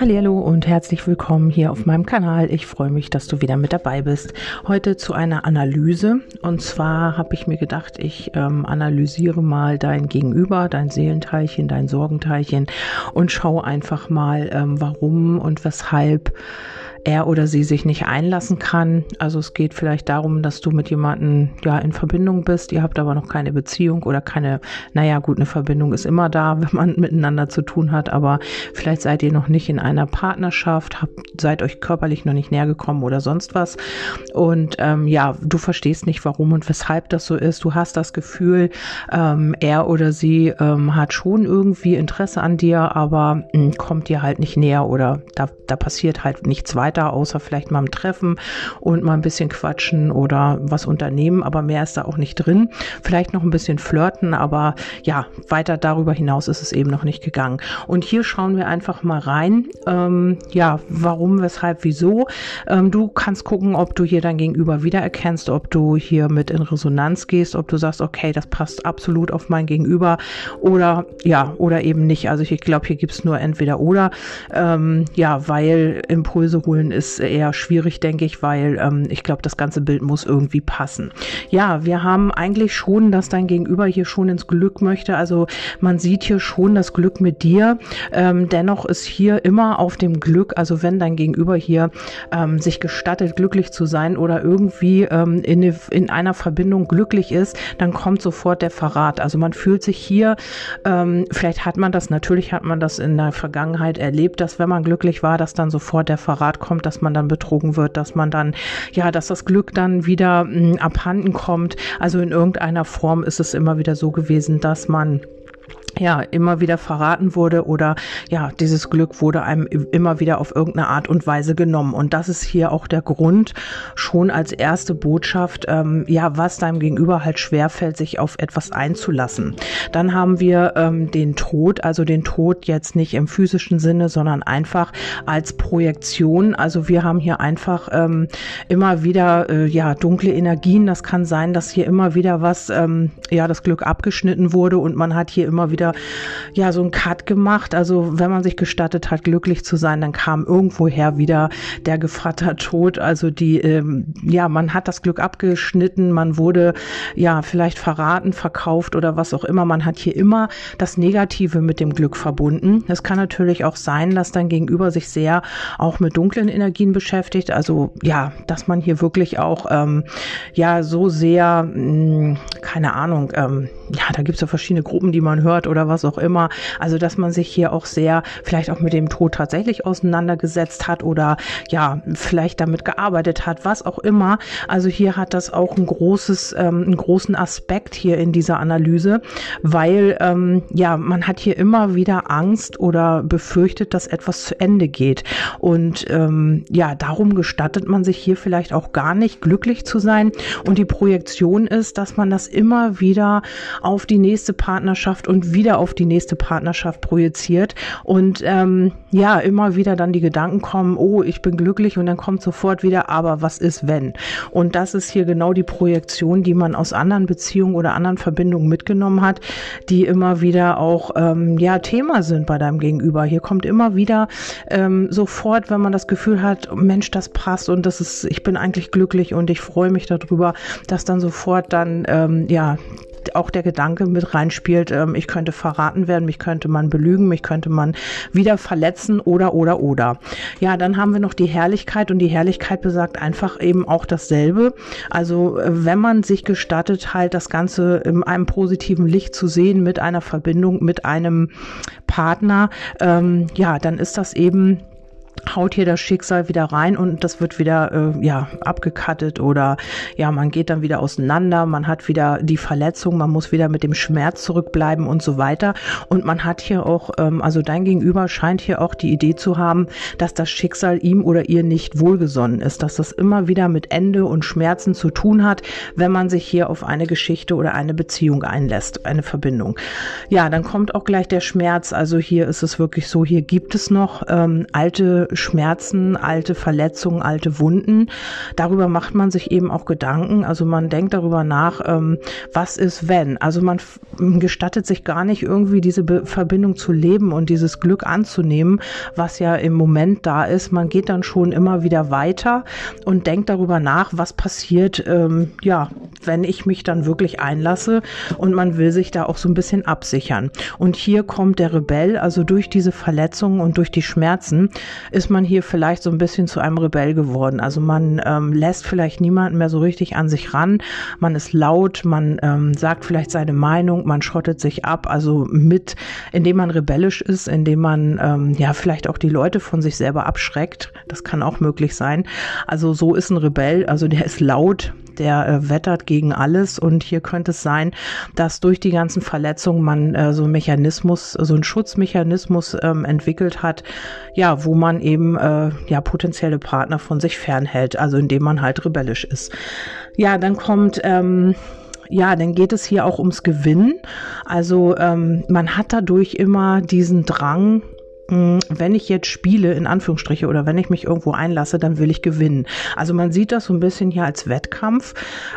Hallo und herzlich willkommen hier auf meinem Kanal. Ich freue mich, dass du wieder mit dabei bist. Heute zu einer Analyse. Und zwar habe ich mir gedacht, ich ähm, analysiere mal dein Gegenüber, dein Seelenteilchen, dein Sorgenteilchen und schaue einfach mal, ähm, warum und weshalb er oder sie sich nicht einlassen kann. Also es geht vielleicht darum, dass du mit jemandem ja in Verbindung bist, ihr habt aber noch keine Beziehung oder keine, naja gut, eine Verbindung ist immer da, wenn man miteinander zu tun hat, aber vielleicht seid ihr noch nicht in einer Partnerschaft, habt, seid euch körperlich noch nicht näher gekommen oder sonst was. Und ähm, ja, du verstehst nicht, warum und weshalb das so ist. Du hast das Gefühl, ähm, er oder sie ähm, hat schon irgendwie Interesse an dir, aber mh, hm, kommt dir halt nicht näher oder da, da passiert halt nichts weiter weiter, außer vielleicht mal ein Treffen und mal ein bisschen quatschen oder was unternehmen, aber mehr ist da auch nicht drin. Vielleicht noch ein bisschen flirten, aber ja, weiter darüber hinaus ist es eben noch nicht gegangen. Und hier schauen wir einfach mal rein. Ähm, ja, warum, weshalb, wieso. Ähm, du kannst gucken, ob du hier dein Gegenüber wiedererkennst, ob du hier mit in Resonanz gehst, ob du sagst, okay, das passt absolut auf mein Gegenüber oder ja, oder eben nicht. Also ich glaube, hier gibt es nur entweder oder. Ähm, ja, weil Impulse holen erfüllen ist eher schwierig, denke ich, weil ähm, ich glaube, das ganze Bild muss irgendwie passen. Ja, wir haben eigentlich schon, dass dein Gegenüber hier schon ins Glück möchte. Also man sieht hier schon das Glück mit dir. Ähm, dennoch ist hier immer auf dem Glück, also wenn dein Gegenüber hier ähm, sich gestattet, glücklich zu sein oder irgendwie ähm, in, in einer Verbindung glücklich ist, dann kommt sofort der Verrat. Also man fühlt sich hier, ähm, vielleicht hat man das, natürlich hat man das in der Vergangenheit erlebt, dass wenn man glücklich war, dass dann sofort der Verrat kommt kommt, dass man dann betrogen wird, dass man dann, ja, dass das Glück dann wieder mh, hm, abhanden kommt. Also in irgendeiner Form ist es immer wieder so gewesen, dass man ja, immer wieder verraten wurde oder ja, dieses Glück wurde einem immer wieder auf irgendeine Art und Weise genommen. Und das ist hier auch der Grund, schon als erste Botschaft, ähm, ja, was deinem Gegenüber halt schwerfällt, sich auf etwas einzulassen. Dann haben wir ähm, den Tod, also den Tod jetzt nicht im physischen Sinne, sondern einfach als Projektion. Also wir haben hier einfach ähm, immer wieder, äh, ja, dunkle Energien. Das kann sein, dass hier immer wieder was, ähm, ja, das Glück abgeschnitten wurde und man hat hier immer wieder wieder ja so ein Cut gemacht. Also wenn man sich gestattet hat, glücklich zu sein, dann kam irgendwoher wieder der Gevatter Tod. Also die, ähm, ja, man hat das Glück abgeschnitten, man wurde ja vielleicht verraten, verkauft oder was auch immer. Man hat hier immer das Negative mit dem Glück verbunden. Es kann natürlich auch sein, dass dein Gegenüber sich sehr auch mit dunklen Energien beschäftigt. Also ja, dass man hier wirklich auch ähm, ja so sehr, mh, hm, keine Ahnung, ähm, ja, da gibt es ja verschiedene Gruppen, die man hört oder was auch immer. Also, dass man sich hier auch sehr vielleicht auch mit dem Tod tatsächlich auseinandergesetzt hat oder ja, vielleicht damit gearbeitet hat, was auch immer. Also hier hat das auch ein großes, ähm, einen großen Aspekt hier in dieser Analyse, weil ähm, ja, man hat hier immer wieder Angst oder befürchtet, dass etwas zu Ende geht. Und ähm, ja, darum gestattet man sich hier vielleicht auch gar nicht glücklich zu sein. Und die Projektion ist, dass man das immer wieder auf die nächste Partnerschaft und wieder auf die nächste Partnerschaft projiziert und ähm, ja, immer wieder dann die Gedanken kommen, oh, ich bin glücklich und dann kommt sofort wieder, aber was ist wenn? Und das ist hier genau die Projektion, die man aus anderen Beziehungen oder anderen Verbindungen mitgenommen hat, die immer wieder auch ähm, ja Thema sind bei deinem Gegenüber. Hier kommt immer wieder ähm, sofort, wenn man das Gefühl hat, Mensch, das passt und das ist, ich bin eigentlich glücklich und ich freue mich darüber, dass dann sofort dann ähm, ja auch der Gedanke mit reinspielt, ähm, ich könnte verraten werden, mich könnte man belügen, mich könnte man wieder verletzen oder, oder, oder. Ja, dann haben wir noch die Herrlichkeit und die Herrlichkeit besagt einfach eben auch dasselbe. Also äh, wenn man sich gestattet, halt das Ganze in einem positiven Licht zu sehen mit einer Verbindung, mit einem Partner, ähm, ja, dann ist das eben haut hier das Schicksal wieder rein und das wird wieder äh, ja abgekattet oder ja man geht dann wieder auseinander man hat wieder die Verletzung man muss wieder mit dem Schmerz zurückbleiben und so weiter. Und man hat hier auch ähm, also dein Gegenüber scheint hier auch die Idee zu haben dass das Schicksal ihm oder ihr nicht wohlgesonnen ist dass das immer wieder mit Ende und Schmerzen zu tun hat wenn man sich hier auf eine Geschichte oder eine Beziehung einlässt eine Verbindung. Ja dann kommt auch gleich der Schmerz. Also hier ist es wirklich so hier gibt es noch ähm, alte Schmerzen, alte Verletzungen, alte Wunden. Darüber macht man sich eben auch Gedanken. Also man denkt darüber nach, ähm, was ist wenn. Also man gestattet sich gar nicht irgendwie diese Be Verbindung zu leben und dieses Glück anzunehmen, was ja im Moment da ist. Man geht dann schon immer wieder weiter und denkt darüber nach, was passiert, ähm, ja, wenn ich mich dann wirklich einlasse und man will sich da auch so ein bisschen absichern. Und hier kommt der Rebell, also durch diese Verletzungen und durch die Schmerzen ist man hier vielleicht so ein bisschen zu einem Rebell geworden. Also man ähm, lässt vielleicht niemanden mehr so richtig an sich ran, man ist laut, man ähm, sagt vielleicht seine Meinung, man schottet sich ab, also mit, indem man rebellisch ist, indem man ähm, ja vielleicht auch die Leute von sich selber abschreckt. Das kann auch möglich sein. Also so ist ein Rebell, also der ist laut, der äh, wettert gegen alles und hier könnte es sein, dass durch die ganzen Verletzungen man äh, so einen Mechanismus, so einen Schutzmechanismus ähm, entwickelt hat, ja, wo man eben äh, ja potenzielle Partner von sich fernhält, also indem man halt rebellisch ist. Ja, dann kommt ähm, ja, dann geht es hier auch ums Gewinnen. Also ähm, man hat dadurch immer diesen Drang, wenn ich jetzt spiele, in Anführungsstriche, oder wenn ich mich irgendwo einlasse, dann will ich gewinnen. Also man sieht das so ein bisschen hier als Wettkampf.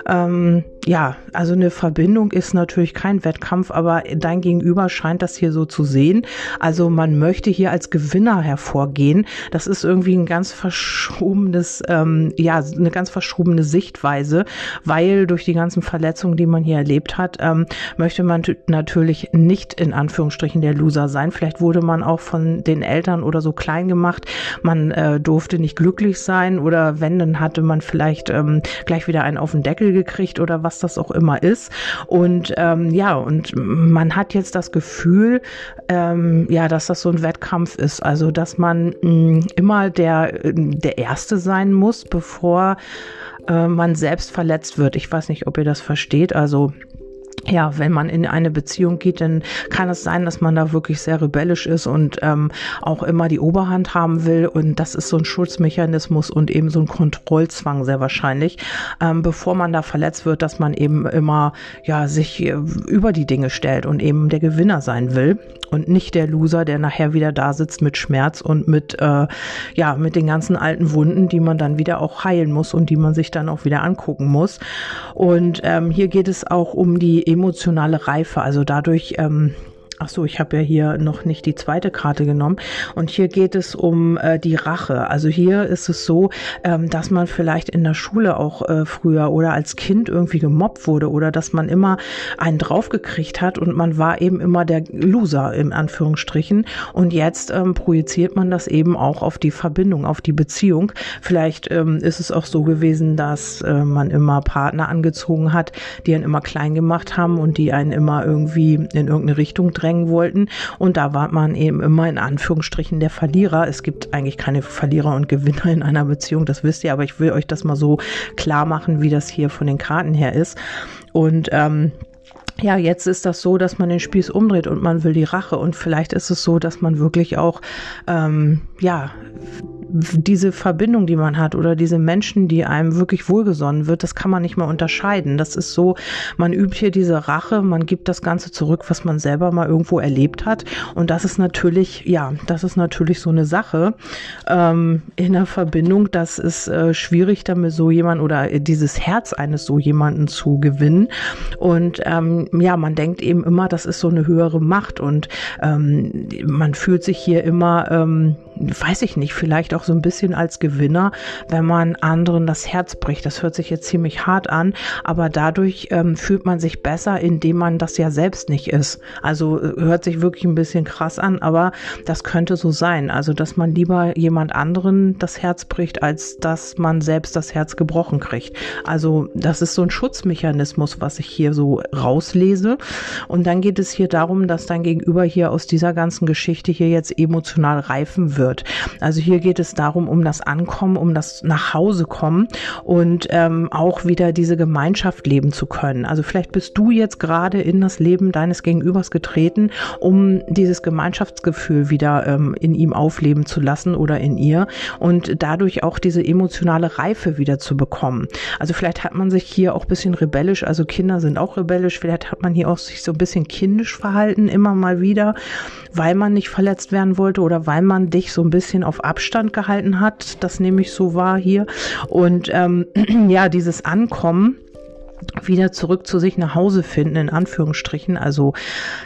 Ähm, ja, also eine Verbindung ist natürlich kein Wettkampf, aber dein Gegenüber scheint das hier so zu sehen. Also man möchte hier als Gewinner hervorgehen. Das ist irgendwie ein ganz verschobenes, ähm, ja, eine ganz verschobene Sichtweise, weil durch die ganzen Verletzungen, die man hier erlebt hat, ähm, möchte man natürlich nicht in Anführungsstrichen der Loser sein. Vielleicht wurde man auch von den Eltern oder so klein gemacht. Man äh, durfte nicht glücklich sein oder wenn, dann hatte man vielleicht ähm, gleich wieder einen auf den Deckel gekriegt oder was das auch immer ist. Und ähm, ja, und man hat jetzt das Gefühl, ähm, ja, dass das so ein Wettkampf ist. Also, dass man mh, mm, immer der, der Erste sein muss, bevor äh, man selbst verletzt wird. Ich weiß nicht, ob ihr das versteht. Also, ja, wenn man in eine Beziehung geht, dann kann es sein, dass man da wirklich sehr rebellisch ist und ähm, auch immer die Oberhand haben will. Und das ist so ein Schutzmechanismus und eben so ein Kontrollzwang sehr wahrscheinlich, ähm, bevor man da verletzt wird, dass man eben immer ja sich äh, über die Dinge stellt und eben der Gewinner sein will und nicht der Loser, der nachher wieder da sitzt mit Schmerz und mit äh, ja mit den ganzen alten Wunden, die man dann wieder auch heilen muss und die man sich dann auch wieder angucken muss. Und ähm, hier geht es auch um die emotionale Reife. Also dadurch ähm, Ach so, ich habe ja hier noch nicht die zweite Karte genommen. Und hier geht es um äh, die Rache. Also hier ist es so, ähm, dass man vielleicht in der Schule auch äh, früher oder als Kind irgendwie gemobbt wurde oder dass man immer einen draufgekriegt hat und man war eben immer der Loser im Anführungsstrichen. Und jetzt ähm, projiziert man das eben auch auf die Verbindung, auf die Beziehung. Vielleicht ähm, ist es auch so gewesen, dass äh, man immer Partner angezogen hat, die einen immer klein gemacht haben und die einen immer irgendwie in irgendeine Richtung drängen drängen wollten. Und da war man eben immer in Anführungsstrichen der Verlierer. Es gibt eigentlich keine Verlierer und Gewinner in einer Beziehung, das wisst ihr, aber ich will euch das mal so klar machen, wie das hier von den Karten her ist. Und ähm, ja, jetzt ist das so, dass man den Spieß umdreht und man will die Rache. Und vielleicht ist es so, dass man wirklich auch, ähm, ja, diese Verbindung, die man hat oder diese Menschen, die einem wirklich wohlgesonnen wird, das kann man nicht mehr unterscheiden. Das ist so, man übt hier diese Rache, man gibt das Ganze zurück, was man selber mal irgendwo erlebt hat. Und das ist natürlich, ja, das ist natürlich so eine Sache ähm, in der Verbindung. Das ist äh, schwierig, damit so jemand oder dieses Herz eines so jemanden zu gewinnen. Und ähm, ja, man denkt eben immer, das ist so eine höhere Macht und ähm, man fühlt sich hier immer, ähm, weiß ich nicht, vielleicht auch so ein bisschen als Gewinner, wenn man anderen das Herz bricht. Das hört sich jetzt ziemlich hart an, aber dadurch ähm, fühlt man sich besser, indem man das ja selbst nicht ist. Also äh, hört sich wirklich ein bisschen krass an, aber das könnte so sein. Also, dass man lieber jemand anderen das Herz bricht, als dass man selbst das Herz gebrochen kriegt. Also, das ist so ein Schutzmechanismus, was ich hier so rauslese. Und dann geht es hier darum, dass dein Gegenüber hier aus dieser ganzen Geschichte hier jetzt emotional reifen wird wird. Also hier geht es darum, um das Ankommen, um das nach Hause kommen und ähm, auch wieder diese Gemeinschaft leben zu können. Also vielleicht bist du jetzt gerade in das Leben deines Gegenübers getreten, um dieses Gemeinschaftsgefühl wieder ähm, in ihm aufleben zu lassen oder in ihr und dadurch auch diese emotionale Reife wieder zu bekommen. Also vielleicht hat man sich hier auch bisschen rebellisch, also Kinder sind auch rebellisch, vielleicht hat man hier auch sich so ein bisschen kindisch verhalten, immer mal wieder, weil man nicht verletzt werden wollte oder weil man dich so ein bisschen auf Abstand gehalten hat. Das nehme ich so wahr hier. Und ähm, ja, dieses Ankommen wieder zurück zu sich nach Hause finden, in Anführungsstrichen, also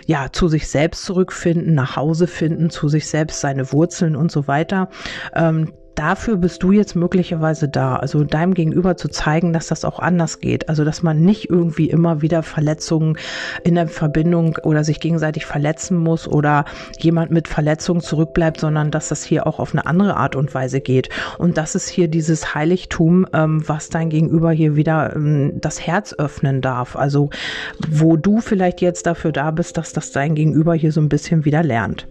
ja, zu sich selbst zurückfinden, nach Hause finden, zu sich selbst seine Wurzeln und so weiter. Ähm, dafür bist du jetzt möglicherweise da, also deinem Gegenüber zu zeigen, dass das auch anders geht. Also, dass man nicht irgendwie immer wieder Verletzungen in der Verbindung oder sich gegenseitig verletzen muss oder jemand mit Verletzungen zurückbleibt, sondern dass das hier auch auf eine andere Art und Weise geht. Und das ist hier dieses Heiligtum, ähm, was dein Gegenüber hier wieder ähm, das Herz öffnen darf. Also, wo du vielleicht jetzt dafür da bist, dass das dein Gegenüber hier so ein bisschen wieder lernt.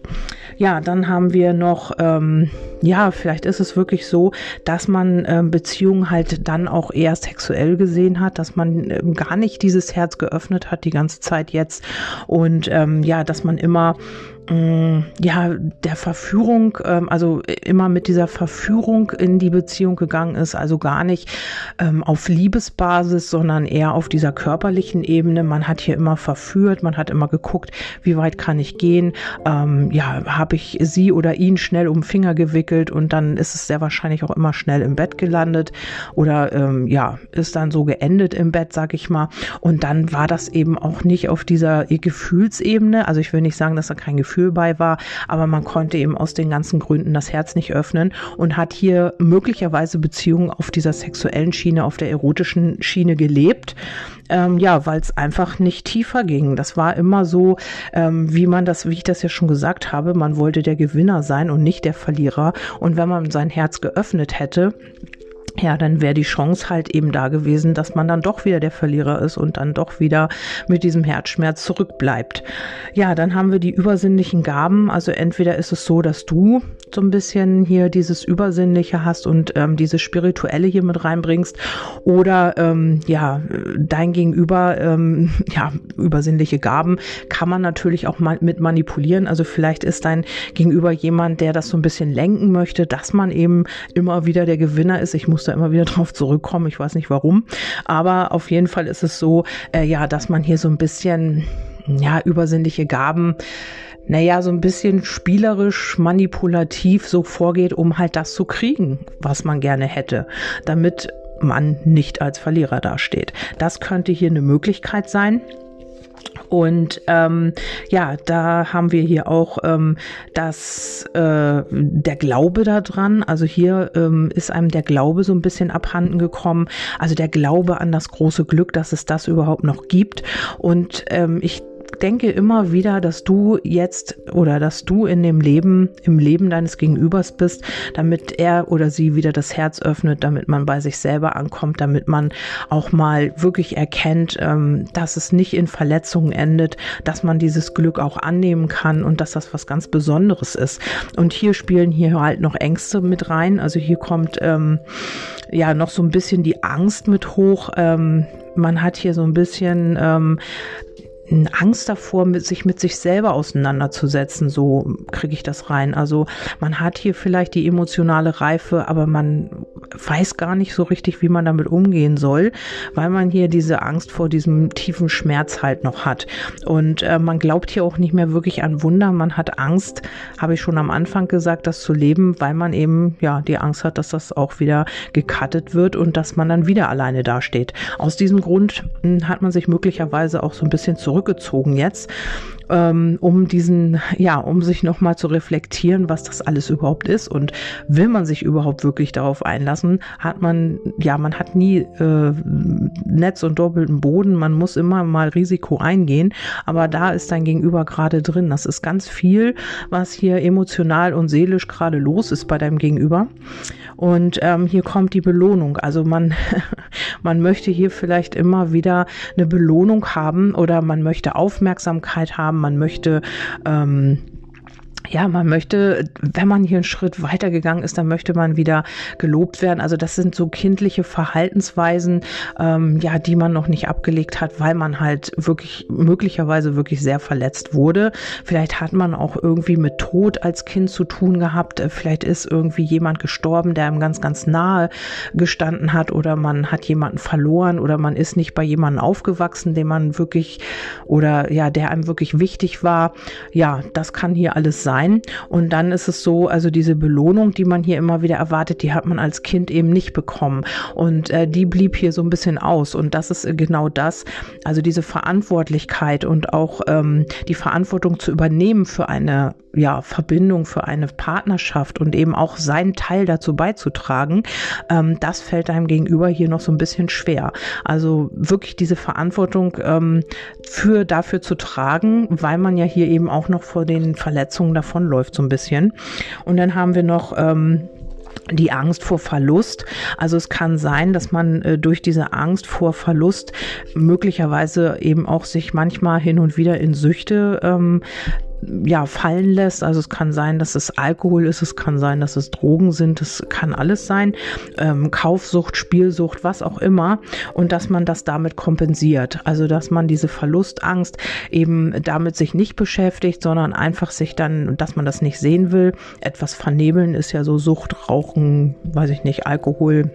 Ja, dann haben wir noch, ähm, ja, vielleicht ist es wirklich so, dass man ähm, Beziehungen halt dann auch eher sexuell gesehen hat, dass man ähm, gar nicht dieses Herz geöffnet hat die ganze Zeit jetzt. Und ähm, ja, dass man immer Mm, ja, der Verführung, ähm, also immer mit dieser Verführung in die Beziehung gegangen ist, also gar nicht ähm, auf Liebesbasis, sondern eher auf dieser körperlichen Ebene. Man hat hier immer verführt, man hat immer geguckt, wie weit kann ich gehen, ähm, ja, habe ich sie oder ihn schnell um den Finger gewickelt und dann ist es sehr wahrscheinlich auch immer schnell im Bett gelandet oder ja, ist dann so geendet im Bett, sag ich mal. Und dann war das eben auch nicht auf dieser Gefühlsebene, also ich will nicht sagen, dass da kein Gefühl Gefühl bei war, aber man konnte eben aus den ganzen Gründen das Herz nicht öffnen und hat hier möglicherweise Beziehungen auf dieser sexuellen Schiene, auf der erotischen Schiene gelebt. Ähm, ja, weil es einfach nicht tiefer ging. Das war immer so, ähm, wie man das, wie ich das ja schon gesagt habe, man wollte der Gewinner sein und nicht der Verlierer. Und wenn man sein Herz geöffnet hätte, ja, dann wäre die Chance halt eben da gewesen, dass man dann doch wieder der Verlierer ist und dann doch wieder mit diesem Herzschmerz zurückbleibt. Ja, dann haben wir die übersinnlichen Gaben. Also entweder ist es so, dass du so ein bisschen hier dieses Übersinnliche hast und ähm, diese spirituelle hier mit reinbringst oder ähm, ja, dein Gegenüber, ähm, ja, übersinnliche Gaben kann man natürlich auch mal mit manipulieren. Also vielleicht ist dein Gegenüber jemand, der das so ein bisschen lenken möchte, dass man eben immer wieder der Gewinner ist. Ich muss da immer wieder drauf zurückkommen. Ich weiß nicht warum. Aber auf jeden Fall ist es so, äh, ja, dass man hier so ein bisschen, ja, übersinnliche Gaben naja, so ein bisschen spielerisch, manipulativ so vorgeht, um halt das zu kriegen, was man gerne hätte, damit man nicht als Verlierer dasteht. Das könnte hier eine Möglichkeit sein. Und ähm, ja, da haben wir hier auch ähm, das, äh, der Glaube daran. Also hier ähm, ist einem der Glaube so ein bisschen abhanden gekommen. Also der Glaube an das große Glück, dass es das überhaupt noch gibt. Und ähm, ich denke immer wieder, dass du jetzt oder dass du in dem Leben, im Leben deines Gegenübers bist, damit er oder sie wieder das Herz öffnet, damit man bei sich selber ankommt, damit man auch mal wirklich erkennt, ähm, dass es nicht in Verletzungen endet, dass man dieses Glück auch annehmen kann und dass das was ganz Besonderes ist. Und hier spielen hier halt noch Ängste mit rein. Also hier kommt ähm, ja noch so ein bisschen die Angst mit hoch. Ähm, man hat hier so ein bisschen ähm, Angst davor, sich mit sich selber auseinanderzusetzen. So kriege ich das rein. Also man hat hier vielleicht die emotionale Reife, aber man weiß gar nicht so richtig, wie man damit umgehen soll, weil man hier diese Angst vor diesem tiefen Schmerz halt noch hat. Und äh, man glaubt hier auch nicht mehr wirklich an Wunder. Man hat Angst, habe ich schon am Anfang gesagt, das zu leben, weil man eben ja die Angst hat, dass das auch wieder gekattet wird und dass man dann wieder alleine dasteht. Aus diesem Grund mh, hm, hat man sich möglicherweise auch so ein bisschen zurück zurückgezogen jetzt, ähm, um diesen, ja, um sich nochmal zu reflektieren, was das alles überhaupt ist und will man sich überhaupt wirklich darauf einlassen, hat man, ja, man hat nie äh, Netz und doppelten Boden, man muss immer mal Risiko eingehen, aber da ist dein Gegenüber gerade drin. Das ist ganz viel, was hier emotional und seelisch gerade los ist bei deinem Gegenüber. Und ähm, hier kommt die Belohnung. Also man, man möchte hier vielleicht immer wieder eine Belohnung haben oder man möchte Aufmerksamkeit haben, man möchte ähm, ja, man möchte, wenn man hier einen Schritt weitergegangen ist, dann möchte man wieder gelobt werden. Also das sind so kindliche Verhaltensweisen, ähm, ja, die man noch nicht abgelegt hat, weil man halt wirklich möglicherweise wirklich sehr verletzt wurde. Vielleicht hat man auch irgendwie mit Tod als Kind zu tun gehabt. Vielleicht ist irgendwie jemand gestorben, der einem ganz, ganz nahe gestanden hat oder man hat jemanden verloren oder man ist nicht bei jemandem aufgewachsen, dem man wirklich oder ja, der einem wirklich wichtig war. Ja, das kann hier alles sein sein. Und dann ist es so, also diese Belohnung, die man hier immer wieder erwartet, die hat man als Kind eben nicht bekommen. Und äh, die blieb hier so ein bisschen aus. Und das ist genau das, also diese Verantwortlichkeit und auch ähm, die Verantwortung zu übernehmen für eine ja, Verbindung, für eine Partnerschaft und eben auch seinen Teil dazu beizutragen, ähm, das fällt einem gegenüber hier noch so ein bisschen schwer. Also wirklich diese Verantwortung ähm, für dafür zu tragen, weil man ja hier eben auch noch vor den Verletzungen davonläuft so ein bisschen. Und dann haben wir noch ähm, die Angst vor Verlust. Also es kann sein, dass man äh, durch diese Angst vor Verlust möglicherweise eben auch sich manchmal hin und wieder in Süchte ähm, ja, fallen lässt. Also es kann sein, dass es Alkohol ist, es kann sein, dass es Drogen sind, es kann alles sein, ähm, Kaufsucht, Spielsucht, was auch immer. Und dass man das damit kompensiert. Also dass man diese Verlustangst eben damit sich nicht beschäftigt, sondern einfach sich dann, dass man das nicht sehen will. Etwas vernebeln ist ja so Sucht, Rauchen, weiß ich nicht, Alkohol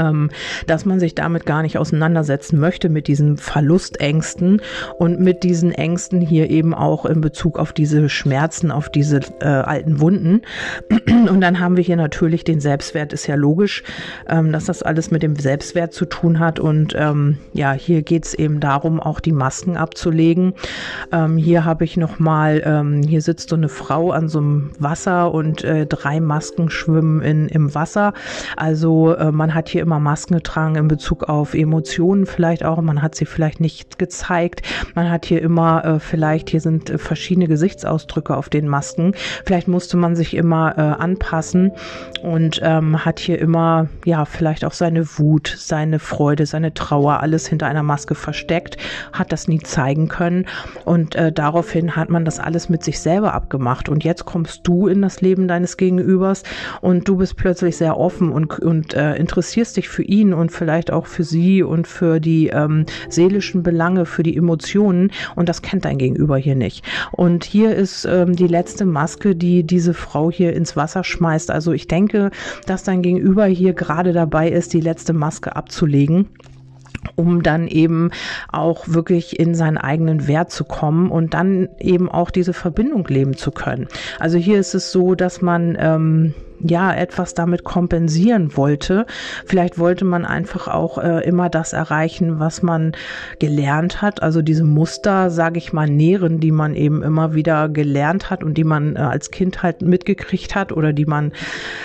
ähm, dass man sich damit gar nicht auseinandersetzen möchte mit diesen Verlustängsten und mit diesen Ängsten hier eben auch in Bezug auf diese Schmerzen, auf diese äh, alten Wunden. Und dann haben wir hier natürlich den Selbstwert, ist ja logisch, ähm, dass das alles mit dem Selbstwert zu tun hat. Und ähm, ja, hier geht es eben darum, auch die Masken abzulegen. Ähm, hier habe ich nochmal, ähm, hier sitzt so eine Frau an so einem Wasser und äh, drei Masken schwimmen in, im Wasser. Also äh, man hat hier immer Masken getragen in Bezug auf Emotionen vielleicht auch. Man hat sie vielleicht nicht gezeigt. Man hat hier immer äh, vielleicht, hier sind äh, verschiedene Gesichtsausdrücke auf den Masken. Vielleicht musste man sich immer äh, anpassen und ähm, hat hier immer, ja, vielleicht auch seine Wut, seine Freude, seine Trauer, alles hinter einer Maske versteckt, hat das nie zeigen können. Und äh, daraufhin hat man das alles mit sich selber abgemacht. Und jetzt kommst du in das Leben deines Gegenübers und du bist plötzlich sehr offen und, und äh, interessierst dich für ihn und vielleicht auch für sie und für die ähm, seelischen Belange, für die Emotionen und das kennt dein Gegenüber hier nicht. Und hier ist ähm, die letzte Maske, die diese Frau hier ins Wasser schmeißt. Also ich denke, dass dein Gegenüber hier gerade dabei ist, die letzte Maske abzulegen um dann eben auch wirklich in seinen eigenen Wert zu kommen und dann eben auch diese Verbindung leben zu können. Also hier ist es so, dass man ähm, ja etwas damit kompensieren wollte. Vielleicht wollte man einfach auch äh, immer das erreichen, was man gelernt hat. Also diese Muster, sage ich mal, nähren, die man eben immer wieder gelernt hat und die man äh, als Kind halt mitgekriegt hat oder die man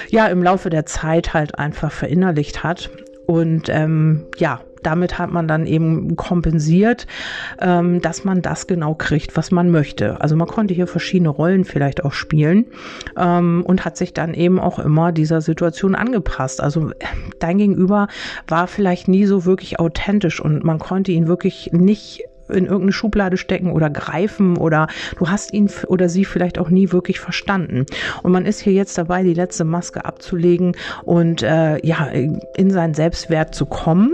ja im Laufe der Zeit halt einfach verinnerlicht hat. Und ähm, ja, damit hat man dann eben kompensiert, ähm, dass man das genau kriegt, was man möchte. Also man konnte hier verschiedene Rollen vielleicht auch spielen ähm, und hat sich dann eben auch immer dieser Situation angepasst. Also dein Gegenüber war vielleicht nie so wirklich authentisch und man konnte ihn wirklich nicht in irgendeine Schublade stecken oder greifen oder du hast ihn oder sie vielleicht auch nie wirklich verstanden. Und man ist hier jetzt dabei, die letzte Maske abzulegen und äh, ja, in seinen Selbstwert zu kommen.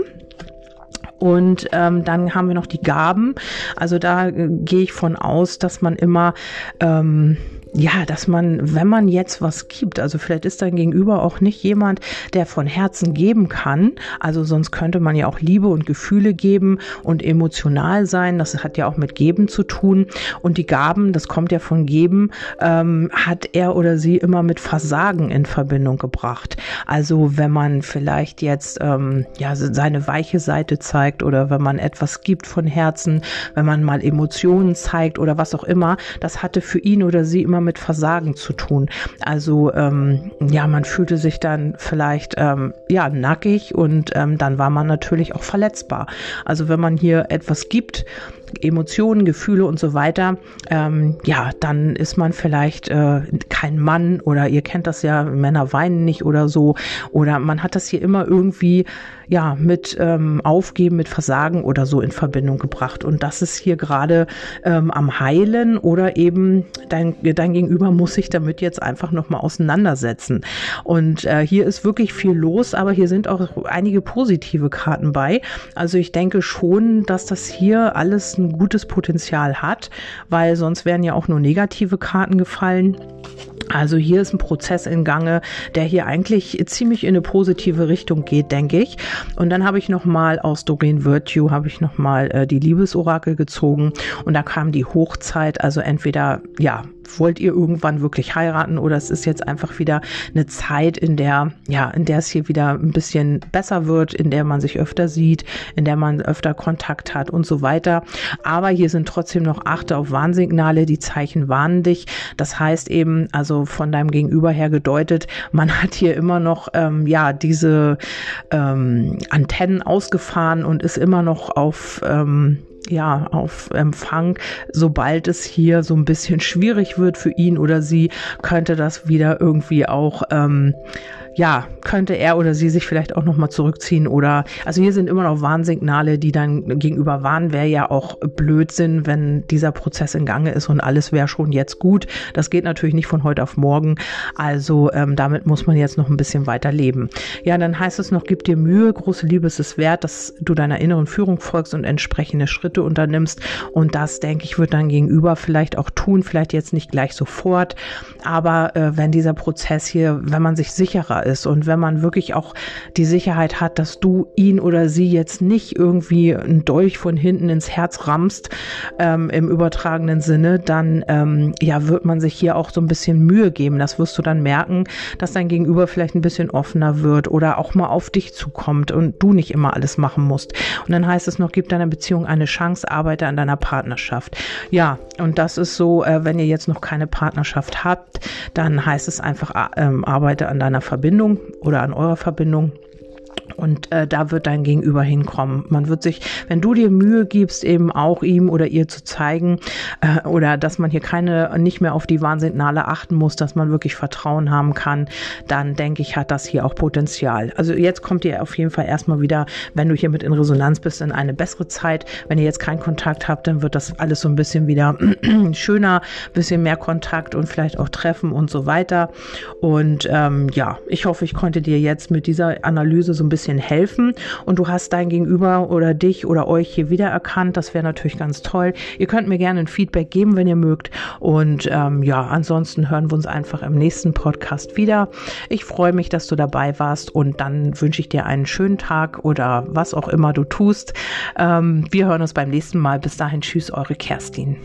Und ähm, dann haben wir noch die Gaben. Also da äh, gehe ich von aus, dass man immer ähm, ja, dass man, wenn man jetzt was gibt, also vielleicht ist dein Gegenüber auch nicht jemand, der von Herzen geben kann, also sonst könnte man ja auch Liebe und Gefühle geben und emotional sein, das hat ja auch mit Geben zu tun. Und die Gaben, das kommt ja von Geben, ähm, hat er oder sie immer mit Versagen in Verbindung gebracht. Also wenn man vielleicht jetzt ähm, ja seine weiche Seite zeigt oder wenn man etwas gibt von Herzen, wenn man mal Emotionen zeigt oder was auch immer, das hatte für ihn oder sie immer mit Versagen zu tun. Also ähm, ja, man fühlte sich dann vielleicht ähm, ja nackig und ähm, dann war man natürlich auch verletzbar. Also wenn man hier etwas gibt, Emotionen, Gefühle und so weiter, ähm, ja, dann ist man vielleicht äh, kein Mann oder ihr kennt das ja, Männer weinen nicht oder so. Oder man hat das hier immer irgendwie ja mit ähm, Aufgeben, mit Versagen oder so in Verbindung gebracht. Und das ist hier gerade ähm, am Heilen oder eben dein, dein Gegenüber muss sich damit jetzt einfach nochmal auseinandersetzen. Und äh, hier ist wirklich viel los, aber hier sind auch einige positive Karten bei. Also ich denke schon, dass das hier alles ein gutes Potenzial hat, weil sonst wären ja auch nur negative Karten gefallen. Also hier ist ein Prozess in Gange, der hier eigentlich ziemlich in eine positive Richtung geht, denke ich. Und dann habe ich noch mal aus Doreen Virtue habe ich noch mal äh, die Liebesorakel gezogen und da kam die Hochzeit, also entweder ja wollt ihr irgendwann wirklich heiraten oder es ist jetzt einfach wieder eine Zeit, in der, ja, in der es hier wieder ein bisschen besser wird, in der man sich öfter sieht, in der man öfter Kontakt hat und so weiter. Aber hier sind trotzdem noch achte auf Warnsignale, die Zeichen warnen dich. Das heißt eben, also von deinem Gegenüber her gedeutet, man hat hier immer noch, ähm, ja, diese ähm, Antennen ausgefahren und ist immer noch auf, ähm, ja, auf Empfang. Sobald es hier so ein bisschen schwierig wird für ihn oder sie, könnte das wieder irgendwie auch, ähm, ja, könnte er oder sie sich vielleicht auch nochmal zurückziehen oder, also hier sind immer noch Warnsignale, die dann gegenüber warnen, wäre ja auch Blödsinn, wenn dieser Prozess in Gange ist und alles wäre schon jetzt gut. Das geht natürlich nicht von heute auf morgen. Also ähm, damit muss man jetzt noch ein bisschen weiter leben. Ja, dann heißt es noch, gib dir Mühe, große Liebe ist es wert, dass du deiner inneren Führung folgst und entsprechende Schritte unternimmst. Und das, denke ich, wird dein Gegenüber vielleicht auch tun, vielleicht jetzt nicht gleich sofort. Aber äh, wenn dieser Prozess hier, wenn man sich sicherer ist und wenn man wirklich auch die Sicherheit hat, dass du ihn oder sie jetzt nicht irgendwie ein Dolch von hinten ins Herz rammst, ähm, im übertragenen Sinne, dann ähm, ja, wird man sich hier auch so ein bisschen Mühe geben. Das wirst du dann merken, dass dein Gegenüber vielleicht ein bisschen offener wird oder auch mal auf dich zukommt und du nicht immer alles machen musst. Und dann heißt es noch, gib deiner Beziehung eine Chance, arbeite an deiner Partnerschaft. Ja, und das ist so, äh, wenn ihr jetzt noch keine Partnerschaft habt, dann heißt es einfach, äh, arbeite an deiner Verbindung oder an eurer Verbindung und äh, da wird dein Gegenüber hinkommen. Man wird sich, wenn du dir Mühe gibst, eben auch ihm oder ihr zu zeigen, äh, oder dass man hier keine, nicht mehr auf die Warnsignale achten muss, dass man wirklich Vertrauen haben kann, dann denke ich, hat das hier auch Potenzial. Also jetzt kommt ihr auf jeden Fall erstmal wieder, wenn du hier mit in Resonanz bist, in eine bessere Zeit. Wenn ihr jetzt keinen Kontakt habt, dann wird das alles so ein bisschen wieder schöner, bisschen mehr Kontakt und vielleicht auch Treffen und so weiter. Und ähm, ja, ich hoffe, ich konnte dir jetzt mit dieser Analyse so ein bisschen bisschen helfen und du hast dein Gegenüber oder dich oder euch hier wiedererkannt, das wäre natürlich ganz toll. Ihr könnt mir gerne ein Feedback geben, wenn ihr mögt. Und ähm, ja, ansonsten hören wir uns einfach im nächsten Podcast wieder. Ich freue mich, dass du dabei warst und dann wünsche ich dir einen schönen Tag oder was auch immer du tust. Ähm, wir hören uns beim nächsten Mal. Bis dahin, tschüss, eure Kerstin.